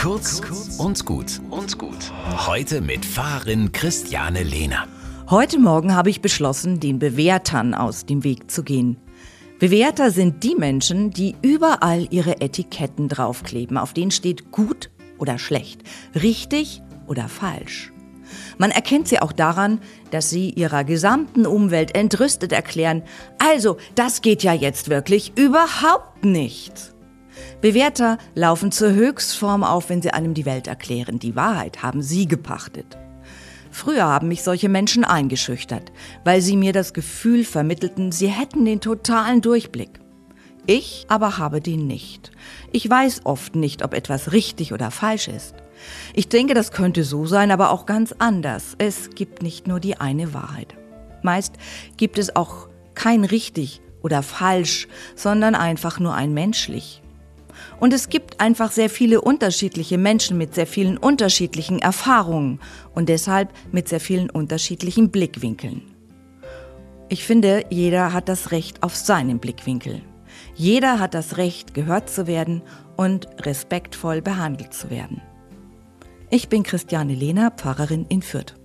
Kurz und gut und gut. Heute mit Fahrerin Christiane Lehner. Heute Morgen habe ich beschlossen, den Bewertern aus dem Weg zu gehen. Bewerter sind die Menschen, die überall ihre Etiketten draufkleben, auf denen steht gut oder schlecht, richtig oder falsch. Man erkennt sie auch daran, dass sie ihrer gesamten Umwelt entrüstet erklären, also das geht ja jetzt wirklich überhaupt nicht. Bewerter laufen zur Höchstform auf, wenn sie einem die Welt erklären. Die Wahrheit haben sie gepachtet. Früher haben mich solche Menschen eingeschüchtert, weil sie mir das Gefühl vermittelten, sie hätten den totalen Durchblick. Ich aber habe den nicht. Ich weiß oft nicht, ob etwas richtig oder falsch ist. Ich denke, das könnte so sein, aber auch ganz anders. Es gibt nicht nur die eine Wahrheit. Meist gibt es auch kein richtig oder falsch, sondern einfach nur ein menschlich. Und es gibt einfach sehr viele unterschiedliche Menschen mit sehr vielen unterschiedlichen Erfahrungen und deshalb mit sehr vielen unterschiedlichen Blickwinkeln. Ich finde, jeder hat das Recht auf seinen Blickwinkel. Jeder hat das Recht, gehört zu werden und respektvoll behandelt zu werden. Ich bin Christiane Lehner, Pfarrerin in Fürth.